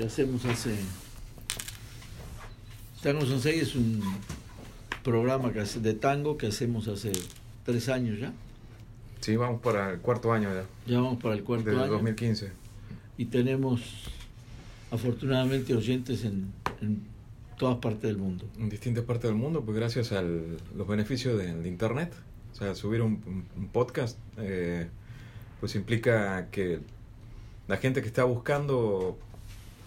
que hacemos hace... Tango Sensei es un programa que hace, de tango que hacemos hace tres años ya. Sí, vamos para el cuarto año ya. Ya vamos para el cuarto Desde año. 2015. Y tenemos afortunadamente oyentes en, en todas partes del mundo. En distintas partes del mundo, pues gracias a los beneficios de, de Internet. O sea, subir un podcast, eh, pues implica que la gente que está buscando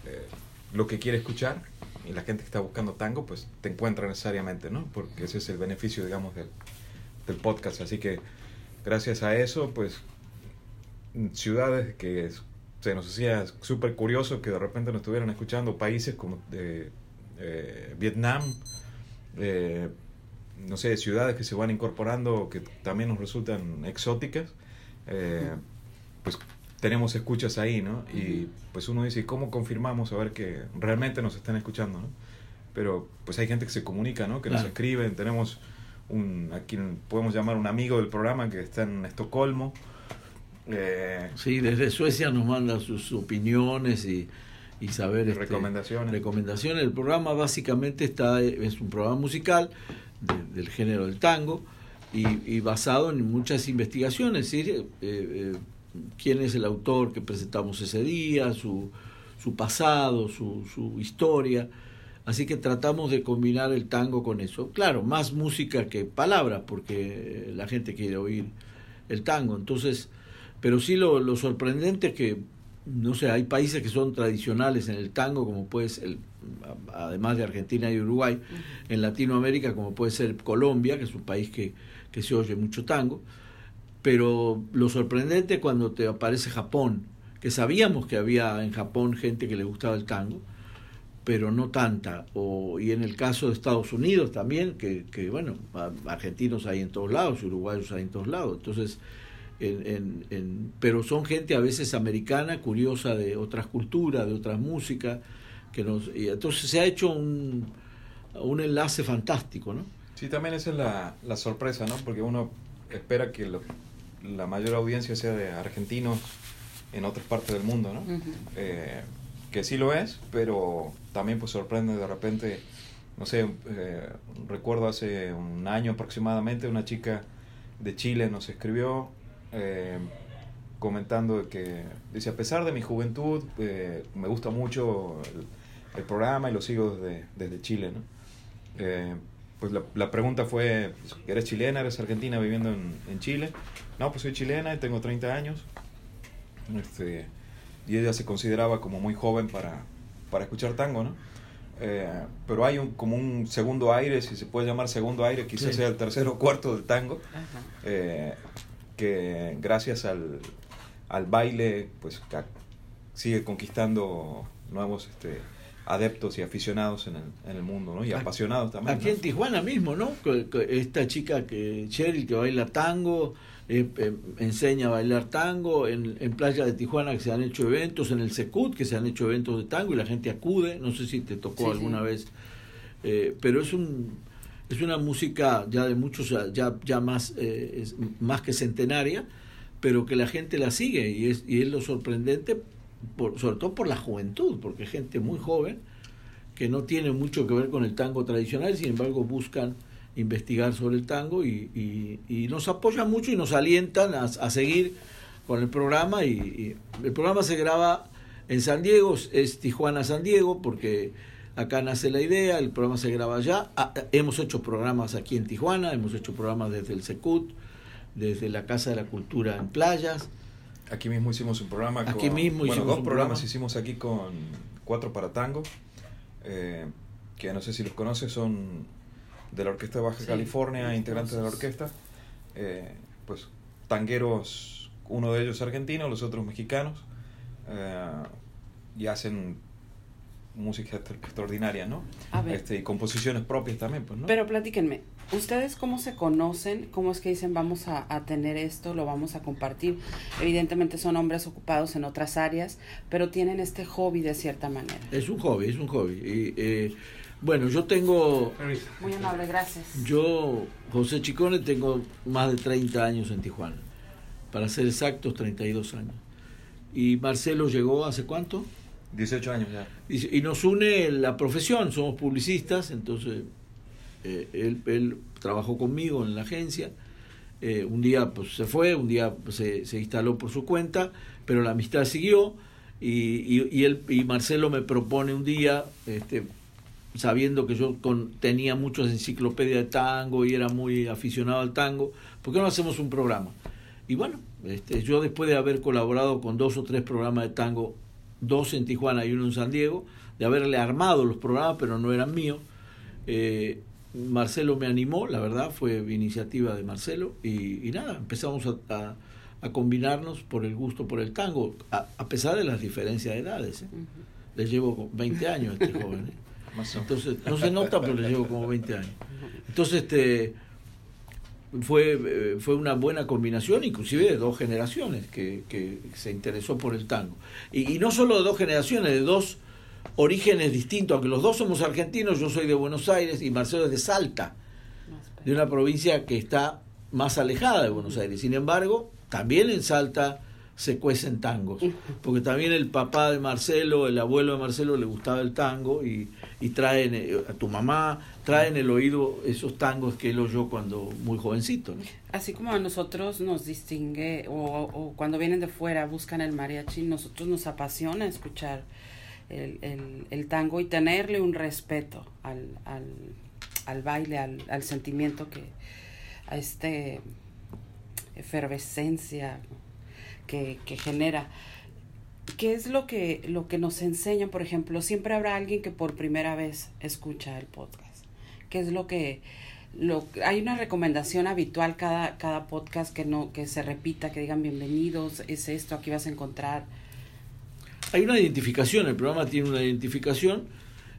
eh, lo que quiere escuchar y la gente que está buscando tango, pues te encuentra necesariamente, ¿no? Porque ese es el beneficio, digamos, del, del podcast. Así que gracias a eso, pues ciudades que se nos hacía súper curioso que de repente nos estuvieran escuchando países como de, eh, Vietnam, eh, no sé, ciudades que se van incorporando que también nos resultan exóticas, pues tenemos escuchas ahí, ¿no? Y pues uno dice, ¿cómo confirmamos a ver que realmente nos están escuchando, ¿no? Pero pues hay gente que se comunica, ¿no? Que nos escriben, tenemos un, a quien podemos llamar un amigo del programa que está en Estocolmo. Eh, Sí, desde Suecia nos manda sus opiniones y, y saber este, Recomendaciones. recomendaciones. El programa básicamente está es un programa musical de- del género del tango y, y basado en muchas investigaciones, ¿sí? Eh, eh, quién es el autor que presentamos ese día, su, su pasado, su, su historia. Así que tratamos de combinar el tango con eso. Claro, más música que palabras, porque la gente quiere oír el tango. Entonces, pero sí lo, lo sorprendente es que, no sé, hay países que son tradicionales en el tango, como puede ser, el- además de Argentina y Uruguay, en Latinoamérica, como puede ser Colombia, que es un país que, que se oye mucho tango. Pero lo sorprendente cuando te aparece Japón, que sabíamos que había en Japón gente que le gustaba el tango, pero no tanta. O, y en el caso de Estados Unidos también, que, que bueno, argentinos hay en todos lados, uruguayos hay en todos lados. Entonces, en, en- en- pero son gente a veces americana, curiosa de otras culturas, de otras músicas, que nos, y entonces se ha hecho un, un enlace fantástico, ¿no? Sí, también esa es la, la sorpresa, ¿no? Porque uno espera que lo- la mayor audiencia sea de argentinos en otras partes del mundo, ¿no? Eh, que sí lo es, pero también pues sorprende de repente, no sé, eh, recuerdo hace un año aproximadamente una chica de Chile nos escribió eh, comentando que, dice, a pesar de mi juventud, eh, me gusta mucho el, el programa y lo sigo desde, desde Chile, ¿no? Pues la, la pregunta fue, ¿eres chilena, eres argentina viviendo en, en Chile? No, pues soy chilena y tengo 30 años. Este, y ella se consideraba como muy joven para, para escuchar tango, ¿no? Eh, pero hay un, como un segundo aire, si se puede llamar segundo aire, quizás Sí. sea el tercero o cuarto del tango, eh, que gracias al, al baile, pues sigue conquistando nuevos este, adeptos y aficionados en el, en el mundo, ¿no? Y apasionados también. Aquí ¿no? en Tijuana mismo, ¿no? Esta chica que Cheryl que baila tango, eh, eh, enseña a bailar tango, en, en Playa de Tijuana que se han hecho eventos, en el Secut que se han hecho eventos de tango y la gente acude, no sé si te tocó Sí, alguna sí. vez, eh, pero es un es una música ya de muchos, ya, ya más, eh, es más que centenaria, pero que la gente la sigue y es, y es lo sorprendente, por, sobre todo por la juventud, porque gente muy joven que no tiene mucho que ver con el tango tradicional, sin embargo buscan investigar sobre el tango y, y- y nos apoyan mucho y nos alientan a, a seguir con el programa. Y, el programa se graba en San Diego, es Tijuana-San Diego, porque acá nace la idea, el programa se graba allá. Ah, hemos hecho programas aquí en Tijuana, hemos hecho programas desde el Secut, desde la Casa de la Cultura en Playas. Aquí mismo hicimos un programa Aquí con, mismo bueno, dos un programas programa. hicimos aquí con Cuatro para Tango, eh, que no sé si los conoces, son de la Orquesta de Baja Sí, California, integrantes de la orquesta, eh, pues tangueros, uno de ellos argentino, los otros mexicanos, eh, y hacen música extraordinaria, ¿no? A ver. Este, y composiciones propias también, pues, ¿no? Pero platíquenme, ¿ustedes cómo se conocen? ¿Cómo es que dicen vamos a, a, tener esto, lo vamos a compartir? Evidentemente son hombres ocupados en otras áreas, pero tienen este hobby de cierta manera. Es un hobby, es un hobby. Y, eh, bueno, yo tengo... Muy amable, gracias. Yo, José Chicone, tengo más de 30 años en Tijuana. Para ser exactos, 32 años. ¿Y Marcelo llegó hace cuánto? 18 años ya. Y, nos une la profesión, somos publicistas, entonces eh, él, él, trabajó conmigo en la agencia. Eh, un día pues, se fue, un día pues, se, se, instaló por su cuenta, pero la amistad siguió. Y, y, y, él, y Marcelo me propone un día, este, sabiendo que yo con, tenía muchas enciclopedias de tango y era muy aficionado al tango, ¿por qué no hacemos un programa? Y bueno, este, yo después de haber colaborado con dos o tres programas de tango dos en Tijuana y uno en San Diego, de haberle armado los programas, pero no eran míos. Eh, Marcelo me animó, la verdad, fue iniciativa de Marcelo, y, y nada, empezamos a, a, a, combinarnos por el gusto por el tango, a, a pesar de las diferencias de edades. ¿eh? Uh -huh. Le llevo 20 años a este joven. ¿eh? Entonces, no se nota, pero le llevo como 20 años. Entonces, este fue, fue una buena combinación, inclusive de dos generaciones que, que se interesó por el tango. Y, y, no solo de dos generaciones, de dos orígenes distintos, aunque los dos somos argentinos, yo soy de Buenos Aires y Marcelo es de Salta, de una provincia que está más alejada de Buenos Aires. Sin embargo, también en Salta se cuecen tangos, porque también el papá de Marcelo, el abuelo de Marcelo le gustaba el tango y, y traen eh, a tu mamá, traen el oído esos tangos que él oyó cuando muy jovencito. ¿no? Así como a nosotros nos distingue o, o, cuando vienen de fuera buscan el mariachi, nosotros nos apasiona escuchar el, el, el tango y tenerle un respeto al, al, al baile, al, al sentimiento que, a este efervescencia que, que genera. ¿Qué es lo que, lo que nos enseñan, por ejemplo? Siempre habrá alguien que por primera vez escucha el podcast. ¿Qué es lo que... Lo, hay una recomendación habitual cada, cada podcast que no que se repita, que digan bienvenidos, es esto, aquí vas a encontrar. Hay una identificación, el programa tiene una identificación,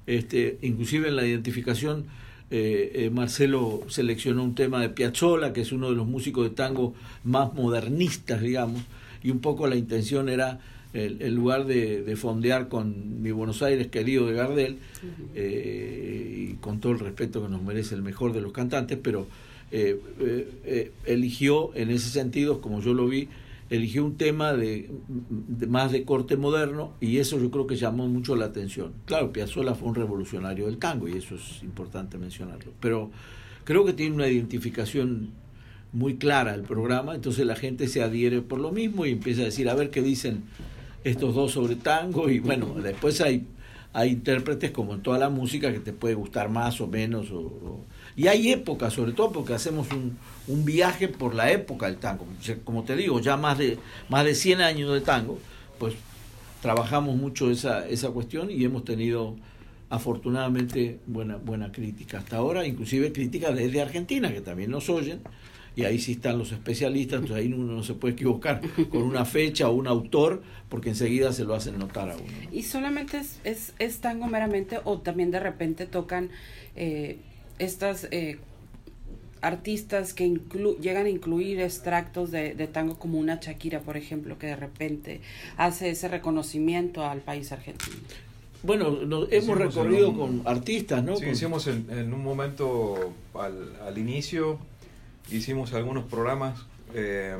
este, inclusive en la identificación eh, eh, Marcelo seleccionó un tema de Piazzolla, que es uno de los músicos de tango más modernistas, digamos, y un poco la intención era el, el lugar de, de, fondear con mi Buenos Aires querido de Gardel, uh -huh. eh, y con todo el respeto que nos merece el mejor de los cantantes, pero eh, eh, eligió en ese sentido, como yo lo vi, eligió un tema de, de, más de corte moderno y eso yo creo que llamó mucho la atención. Claro, Piazzolla fue un revolucionario del tango y eso es importante mencionarlo, pero creo que tiene una identificación muy clara el programa, entonces la gente se adhiere por lo mismo y empieza a decir, a ver qué dicen estos dos sobre tango y bueno, después hay, hay intérpretes como en toda la música que te puede gustar más o menos. O, y hay épocas, sobre todo porque hacemos un, un, viaje por la época del tango. Como te digo, ya más de, más de 100 años de tango, pues trabajamos mucho esa, esa cuestión y hemos tenido afortunadamente buena, buena crítica hasta ahora, inclusive crítica desde Argentina, que también nos oyen y ahí sí están los especialistas, entonces ahí uno no se puede equivocar con una fecha o un autor, porque enseguida se lo hacen notar a uno. ¿Y solamente es, es, es tango meramente o también de repente tocan eh, estas eh, artistas que inclu llegan a incluir extractos de, de, tango como una Shakira, por ejemplo, que de repente hace ese reconocimiento al país argentino? Bueno, nos, hemos recorrido un, con artistas, ¿no? Sí, con... hicimos en, en, un momento al, al inicio hicimos algunos programas eh,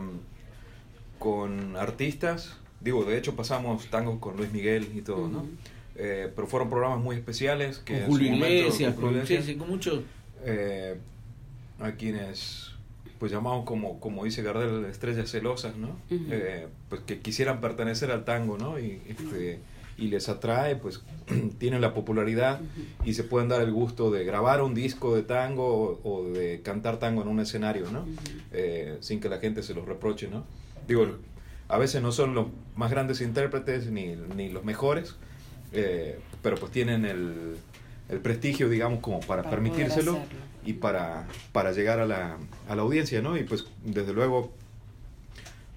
con artistas. Digo, de hecho pasamos tangos con Luis Miguel y todo, uh -huh. ¿no? Eh, pero fueron programas muy especiales. Que con Julio Iglesias, con, Iglesias, con muchos. Eh, a quienes, pues llamamos como, como dice Gardel, estrellas celosas, ¿no? Uh -huh. pues que quisieran pertenecer al tango, ¿no? Y, este, y les atrae, pues tienen la popularidad y se pueden dar el gusto de grabar un disco de tango o, o de cantar tango en un escenario, ¿no? Eh, sin que la gente se los reproche, ¿no? Digo, a veces no son los más grandes intérpretes ni, ni los mejores, eh, pero pues tienen el, el, prestigio, digamos, como para, para permitírselo y para, para llegar a la, a la audiencia, ¿no? Y pues desde luego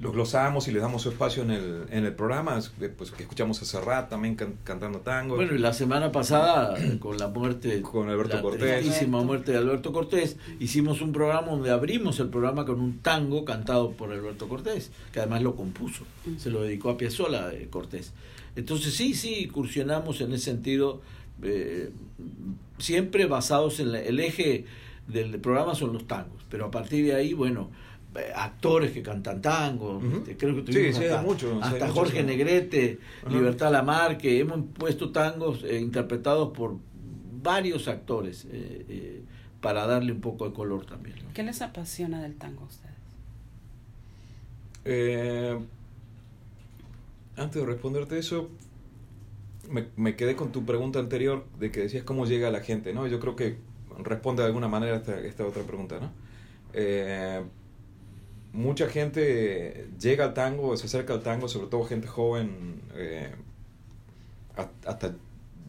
los glosamos y les damos su espacio en el, en el programa, pues que escuchamos a Serrat también cantando tango. Bueno, y la semana pasada, con la muerte, con Alberto la Cortés. tristísima muerte de Alberto Cortés, hicimos un programa donde abrimos el programa con un tango cantado por Alberto Cortés, que además lo compuso, se lo dedicó a Piazzolla eh, Cortés. Entonces sí, sí, incursionamos en ese sentido, eh, siempre basados en la- el eje del programa son los tangos, pero a partir de ahí, bueno, actores que cantan tango, este, creo que tuvimos sí, hasta, sí, hay hasta Jorge. Negrete, Ajá. Libertad Lamarque, hemos puesto tangos eh, interpretados por varios actores eh, eh, para darle un poco de color también. ¿no? ¿Qué les apasiona del tango a ustedes? Eh, antes de responderte eso, me, me quedé con tu pregunta anterior de que decías cómo llega a la gente, ¿no? Yo creo que responde de alguna manera esta, esta otra pregunta, ¿no? Mucha gente llega al tango, se acerca al tango, sobre todo gente joven, eh, ha- hasta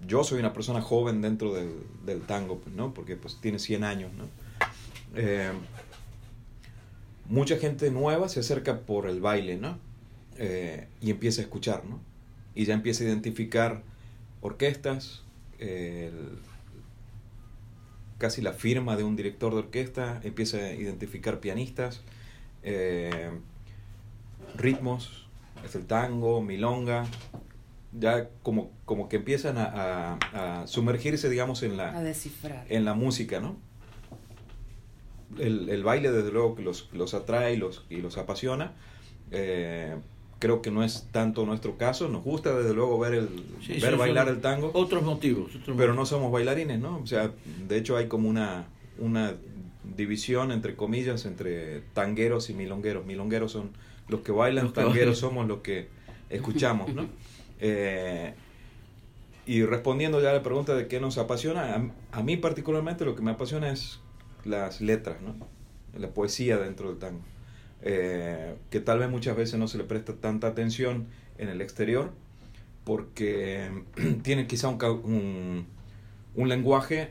yo soy una persona joven dentro del, del tango, pues, ¿no? Porque pues tiene 100 años, ¿no? Eh, mucha gente nueva se acerca por el baile, ¿no? Eh, y empieza a escuchar, ¿no? Y ya empieza a identificar orquestas, casi la firma de un director de orquesta, empieza a identificar pianistas, eh, ritmos, es el tango, milonga, ya como, como que empiezan a, a- a sumergirse, digamos, en la, A descifrar. en la música, ¿no? El, el baile, desde luego, que los, los atrae y los, y los apasiona. Eh, creo que no es tanto nuestro caso. Nos gusta, desde luego, ver, el, Sí, ver bailar el tango, Otros motivos. otros pero no motivos. somos bailarines, ¿no? O sea, de hecho, hay como una, una división, entre comillas, entre tangueros y milongueros. Milongueros son los que bailan, Los que tangueros bailan. somos los que escuchamos, ¿no? Eh, y respondiendo ya a la pregunta de qué nos apasiona, a, a mí particularmente lo que me apasiona es las letras, ¿no? la poesía dentro del tango, Eh, que tal vez muchas veces no se le presta tanta atención en el exterior, porque tienen quizá un, un lenguaje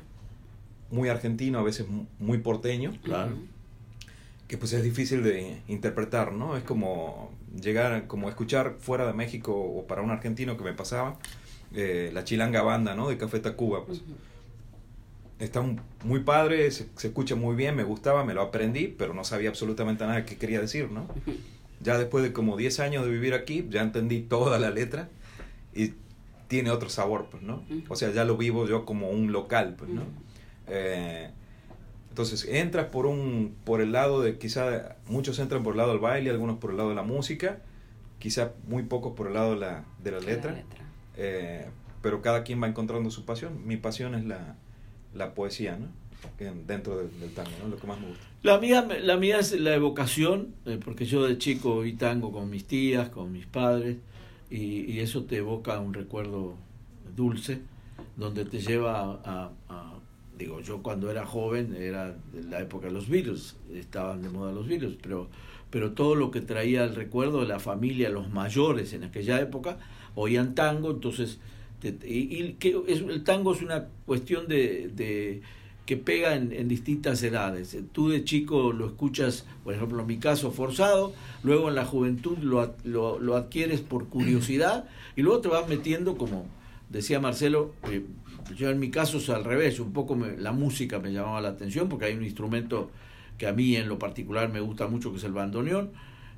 muy argentino, a veces mu- muy porteño, Claro. que pues es difícil de interpretar, ¿no? Es como llegar, como escuchar fuera de México o para un argentino que me pasaba, eh, la chilanga banda, ¿no? De Café Tacuba, pues. Está un- muy padre, se, se escucha muy bien, me gustaba, me lo aprendí, pero no sabía absolutamente nada que quería decir, ¿no? Ya después de como 10 años de vivir aquí, ya entendí toda la letra y tiene otro sabor, pues, ¿no? O sea, ya lo vivo yo como un local, pues, ¿no? Eh, entonces entras por un por el lado de quizá muchos entran por el lado del baile, algunos por el lado de la música, quizá muy pocos por el lado de la, de la La letra, eh, pero cada quien va encontrando su pasión. Mi pasión es la, la poesía, ¿no? En- dentro del, del tango, ¿no? Lo que más me gusta. La mía, la mía es la evocación, eh, porque yo de chico oí tango con mis tías, con mis padres, y, y eso te evoca un recuerdo dulce, donde te lleva a, a- a- digo, yo cuando era joven, era de la época de los Beatles, estaban de moda los Beatles, pero, pero todo lo que traía el recuerdo de la familia, los mayores en aquella época, oían tango, entonces, y, y que es, el tango es una cuestión de, de que pega en, en distintas edades. Tú de chico lo escuchas, por ejemplo, en mi caso, forzado, luego en la juventud lo, lo, lo adquieres por curiosidad y luego te vas metiendo, como decía Marcelo, eh, yo en mi caso es al revés, un poco me- la música me llamaba la atención porque hay un instrumento que a mí en lo particular me gusta mucho, que es el bandoneón,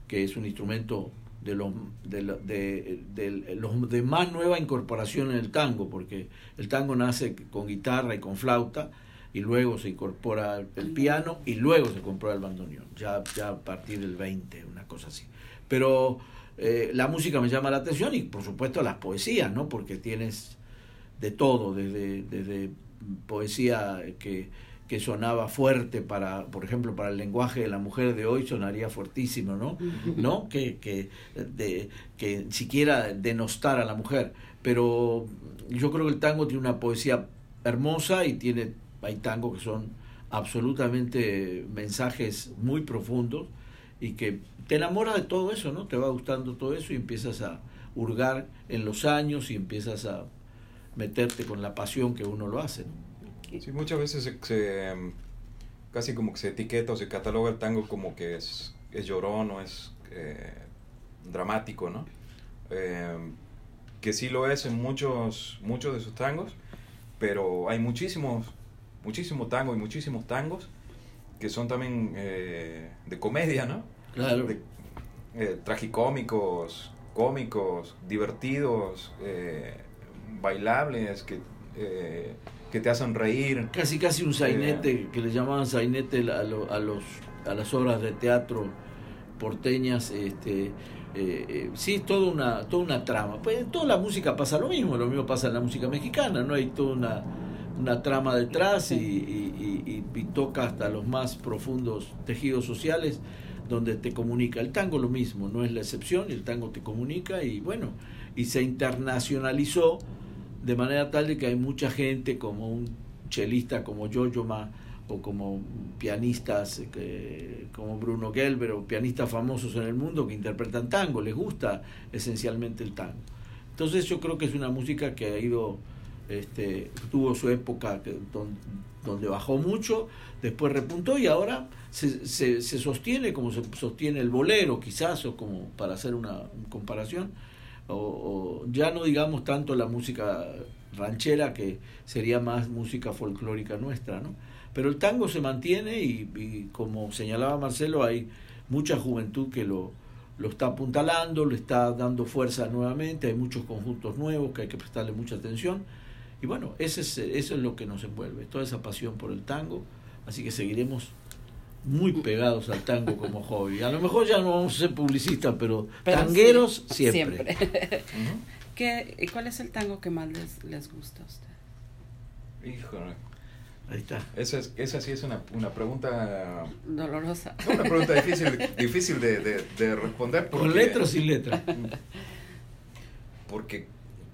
que es un instrumento de los de, de, de los de más nueva incorporación en el tango, porque el tango nace con guitarra y con flauta, y luego se incorpora el piano y luego se incorpora el bandoneón, ya, ya a partir del 20, una cosa así. Pero eh, la música me llama la atención y por supuesto las poesías, ¿no? Porque tienes de todo, desde, desde poesía que, que sonaba fuerte para, por ejemplo, para el lenguaje de la mujer de hoy sonaría fuertísimo, ¿no? ¿No? Que, que, de, que siquiera denostar a la mujer. Pero yo creo que el tango tiene una poesía hermosa y tiene, hay tangos que son absolutamente mensajes muy profundos y que te enamoras de todo eso, ¿no? Te va gustando todo eso y empiezas a hurgar en los años y empiezas a meterte con la pasión que uno lo hace. ¿no? Sí, muchas veces se, se, mm, casi como que se etiqueta o se cataloga el tango como que es, es llorón o es eh, dramático, ¿no? Eh, que sí lo es en muchos, muchos de sus tangos, pero hay muchísimos, muchísimos tangos y muchísimos tangos que son también eh, de comedia, ¿no? Claro. De, eh, tragicómicos, cómicos, divertidos, eh, bailables, que, eh, que te hacen reír. Casi casi un sainete, que le llamaban sainete a, lo- a los, a las obras de teatro porteñas. Este, eh, eh, sí, es toda una, toda una trama. Pues en toda la música pasa lo mismo, lo mismo pasa en la música mexicana, ¿no? Hay toda una, una trama detrás y, y- y- y- y toca hasta los más profundos tejidos sociales donde te comunica. El tango lo mismo, no es la excepción, el tango te comunica y bueno, y se internacionalizó de manera tal de que hay mucha gente como un chelista como Jojo Ma o como pianistas que- como Bruno Gelber o pianistas famosos en el mundo que interpretan tango, les gusta esencialmente el tango. Entonces yo creo que es una música que ha ido, este, tuvo su época que- don- donde bajó mucho, después repuntó y ahora se, se sostiene como se sostiene el bolero quizás, o como para hacer una comparación, o, ya no digamos tanto la música ranchera que sería más música folclórica nuestra, ¿no? Pero el tango se mantiene y, y como señalaba Marcelo, hay mucha juventud que lo, lo está apuntalando, le está dando fuerza nuevamente, hay muchos conjuntos nuevos que hay que prestarle mucha atención. Y bueno, ese es, eso es lo que nos envuelve, toda esa pasión por el tango, así que seguiremos muy pegados al tango como hobby. A lo mejor ya no vamos a ser publicistas, pero, Pero tangueros sí, siempre. Ujú. ¿Qué, y ¿Cuál es el tango que más les, les gusta a usted? Híjole. Ahí está. Esa, es, esa sí es una, una pregunta Dolorosa. no, una pregunta difícil, difícil de, de- de responder. Con porque- letra o sin letra. Porque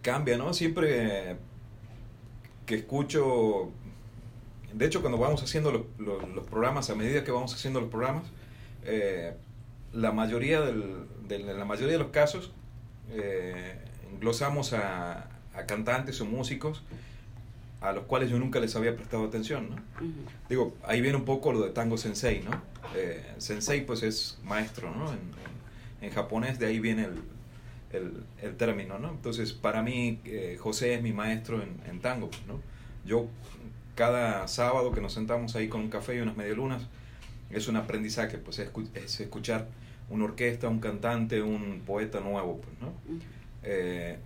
cambia, ¿no? Siempre que escucho, de hecho cuando vamos haciendo los, los- los programas, a medida que vamos haciendo los programas, eh, la mayoría del, en la mayoría de los casos eh, englosamos a, a cantantes o músicos a los cuales yo nunca les había prestado atención, ¿no? Digo, ahí viene un poco lo de tango sensei, ¿no? Eh, sensei pues es maestro, ¿no? En, en- en japonés de ahí viene el, el, el término, ¿no? Entonces, para mí, eh, José es mi maestro en, en tango, ¿no? Yo, cada sábado que nos sentamos ahí con un café y unas medialunas, es un aprendizaje, pues es, escu- es escuchar una orquesta, un cantante, un poeta nuevo, pues, ¿no? Eh,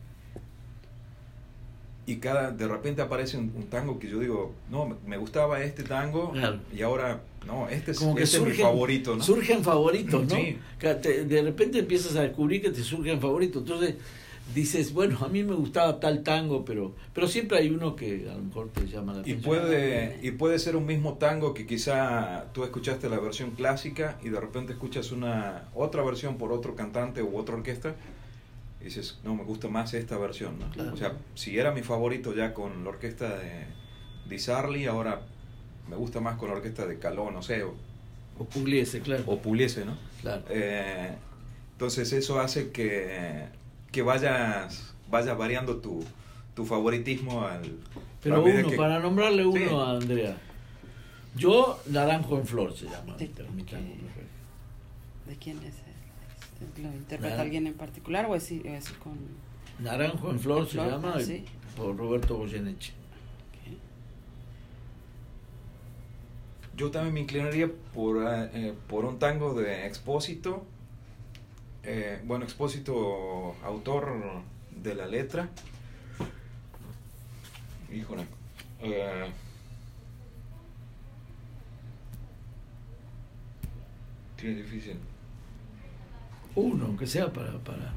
y cada de repente aparece un, un tango que yo digo, no, me- gustaba este tango Claro. y ahora, no, este es, Como este es mi favorito, ¿no? surgen favoritos, ¿no? Sí. De repente empiezas a descubrir que te surgen favoritos. Entonces dices, bueno, a mí me gustaba tal tango, pero pero siempre hay uno que a lo mejor te llama la Y atención. puede, y puede ser un mismo tango que quizá tú escuchaste la versión clásica y de repente escuchas una otra versión por otro cantante u otra orquesta y dices, no, me gusta más esta versión, ¿no? Claro. O sea, si era mi favorito ya con la orquesta de Di Sarli, ahora me gusta más con la orquesta de Caló, no sé, o, O Pugliese, claro. o Pugliese, ¿no? claro. Eh, entonces eso hace que, que vayas, vayas variando tu, tu favoritismo al... Pero uno, que- para nombrarle uno Sí. a Andrea. Yo, Naranjo en Flor se llama. De- mi tango. ¿De quién es él? Este, ¿Lo interpreta Naran- alguien en particular o es, es con...? Naranjo en Flor se Flor, llama, sí. por Roberto Goyeneche. Yo también me inclinaría por, eh, por un tango de Expósito. Eh, bueno, Expósito, autor de la letra. Híjole. Eh, sí, es difícil. Uno, aunque sea para, para.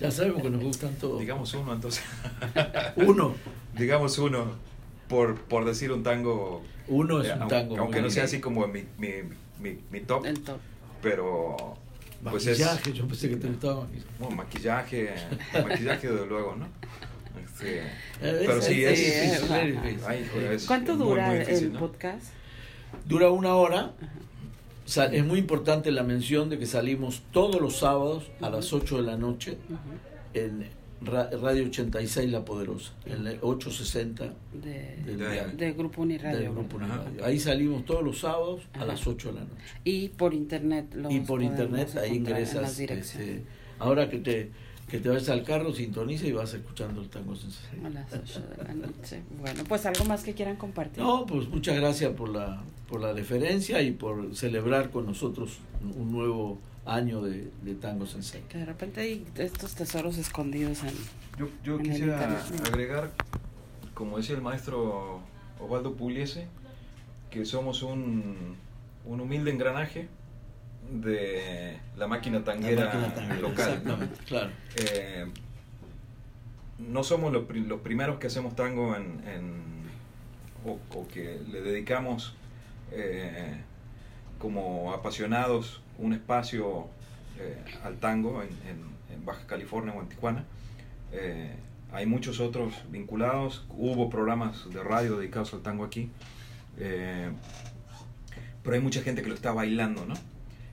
Ya sabemos que nos gustan todos. Digamos uno, entonces. Uno. Digamos uno, por, por decir un tango. Uno es eh, un aunque- tango. Aunque no sea así como mi, mi, mi, mi top, El top. pero. Pues es, Maquillaje, yo pensé que te gustaba maquillaje. Bueno, maquillaje, maquillaje desde luego, ¿no? Este, pero es- sí, es es, es- es difícil. ay, joder, es ¿Cuánto muy, dura muy difícil, el ¿no? podcast? Dura una hora. Es muy importante la mención de que salimos todos los sábados a las 8 de la noche en Radio 86 La Poderosa, el 860 de, del, De- Grupo Uniradio. del Grupo. Uniradio. Ahí salimos todos los sábados a Ajá. las 8 de la noche. Y por internet. los y por internet ahí ingresas este, ahora que te que te vayas al carro, sintoniza y vas escuchando el tango sensei. A las 8 de la noche. Bueno, pues algo más que quieran compartir. No, pues muchas gracias por la, por la deferencia y por celebrar con nosotros un nuevo año de, de Tango Sensei. Que de repente hay estos tesoros escondidos en... Yo, yo En quisiera agregar, como decía el maestro Osvaldo Pugliese, que somos un, un humilde engranaje de la máquina tanguera La máquina tanguera, local. ¿no? Exactamente, claro. Eh, no somos los, los primeros que hacemos tango en, en- o, o que le dedicamos eh, como apasionados un espacio eh, al tango en, en- en Baja California o en Tijuana. Eh, hay muchos otros vinculados, hubo programas de radio dedicados al tango aquí, eh, pero hay mucha gente que lo está bailando, ¿no?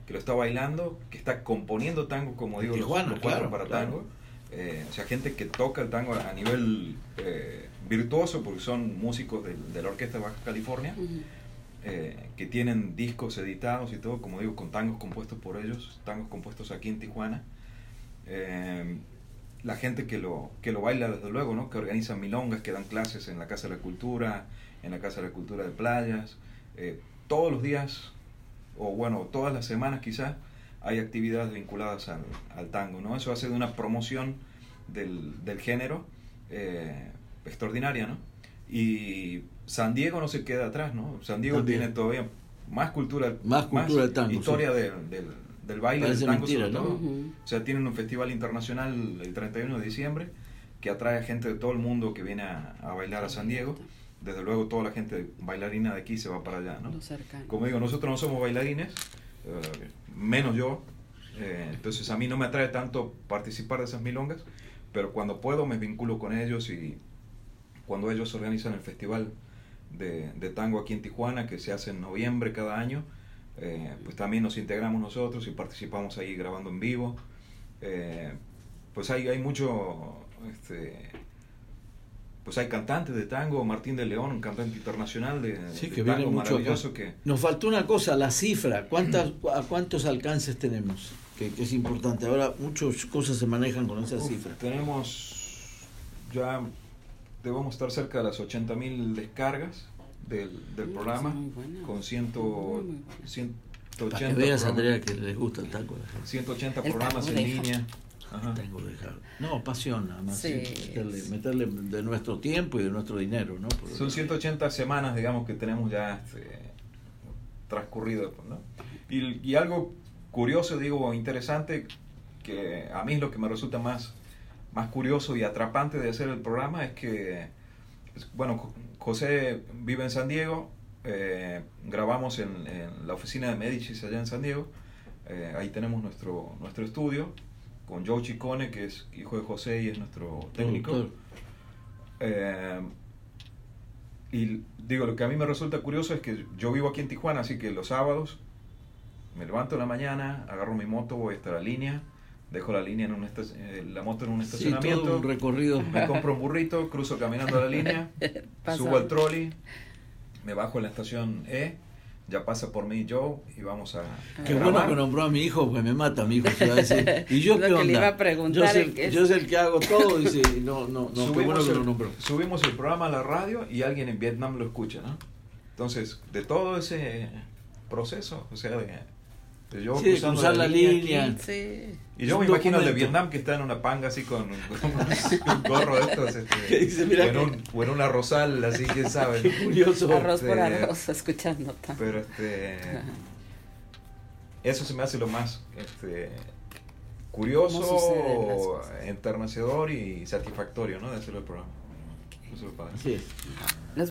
Que lo está bailando, que está componiendo tango, como digo, los- Tijuana, los cuadros claro, para claro. tango. Eh, o sea, gente que toca el tango a nivel eh, virtuoso, porque son músicos de, de la Orquesta de Baja California. Eh, que tienen discos editados y todo, como digo, con tangos compuestos por ellos, tangos compuestos aquí en Tijuana. Eh, la gente que lo, que lo baila, desde luego, ¿no? que organizan milongas, que dan clases en la Casa de la Cultura, en la Casa de la Cultura de Playas. Eh, todos los días, o bueno, todas las semanas quizás, hay actividades vinculadas al, al tango. ¿no? Eso hace de una promoción del, del género eh, extraordinaria. ¿no? Y San Diego no se queda atrás. ¿no? San Diego También. tiene todavía más cultura, Más cultura del tango, historia sí. de- del, del baile Parece del tango mentira, sobre ¿no? O sea, tienen un festival internacional el 31 de diciembre que atrae a gente de todo el mundo que viene a, a bailar a San Diego. Desde luego toda la gente bailarina de aquí se va para allá, ¿no? Como digo, nosotros no somos bailarines, eh, menos yo. eh, entonces a mí no me atrae tanto participar de esas milongas, pero cuando puedo me vinculo con ellos y cuando ellos organizan el festival de, de tango aquí en Tijuana, que se hace en noviembre cada año, eh, pues también nos integramos nosotros y participamos ahí grabando en vivo. Eh, pues hay, hay mucho, este, pues hay cantantes de tango, Martín de León, un cantante internacional de, Sí, de que viene tango maravilloso que Nos faltó una cosa, la cifra. ¿Cuántas, ¿A cuántos alcances tenemos? Que, que es importante. Ahora muchas cosas se manejan con esa Uf, cifra. Tenemos ya, debemos estar cerca de las 80 mil descargas del, del Mm, programa, buenas. con ciento, Muy, muy buenas. 180, Para que veas, programas- Andrea, que les gusta el tango. a la gente. 180 El programas tango en deja. línea. Ajá. Tengo que dejar. No, pasión nada más. Sí, sí, meterle, sí. meterle de nuestro tiempo y de nuestro dinero, ¿no? Porque- Son 180 semanas, digamos, que tenemos ya este, transcurrido. pues, ¿no? Y, y algo curioso, digo, interesante, que a mí es lo que me resulta más, más curioso y atrapante de hacer el programa, es que, pues, bueno, Jo- José vive en San Diego, eh, grabamos en, en la oficina de Medicis allá en San Diego, eh, ahí tenemos nuestro, nuestro estudio, con Joe Chicone, que es hijo de José y es nuestro técnico. Eh, y digo, lo que a mí me resulta curioso es que yo vivo aquí en Tijuana, así que los sábados me levanto en la mañana, agarro mi moto, voy hasta la línea, dejo la línea en un esta- eh, la moto en un Sí, estacionamiento, todo un recorrido. me compro un burrito, cruzo caminando la línea, subo al trolley, me bajo en la estación E, ya pasa por mí Joe y vamos a, Qué bueno que nombró a mi hijo, porque me mata mi hijo. se va a decir, ¿Y yo Lo qué que onda? le iba a preguntar yo, soy, es que- yo soy el que hago todo. Dice, y no, no, no, qué subimos, bueno que el, lo nombró. subimos el programa a la radio y alguien en Vietnam lo escucha, ¿no? Entonces, de todo ese proceso, o sea, de, de yo Sí, de cruzando cruzar la línea. Sí. Y yo me imagino al de. Vietnam que está en una panga así con, con un gorro de estos, este, dice, mira o, en un, o en una rosal, así, quién sabe. Qué curioso. Arroz por este, arroz, escuchando tanto. Pero este, eso se me hahace lo más este, curioso, enternecedor y satisfactorio, ¿no? De hacer el programa. Eso es lo padre. Así es.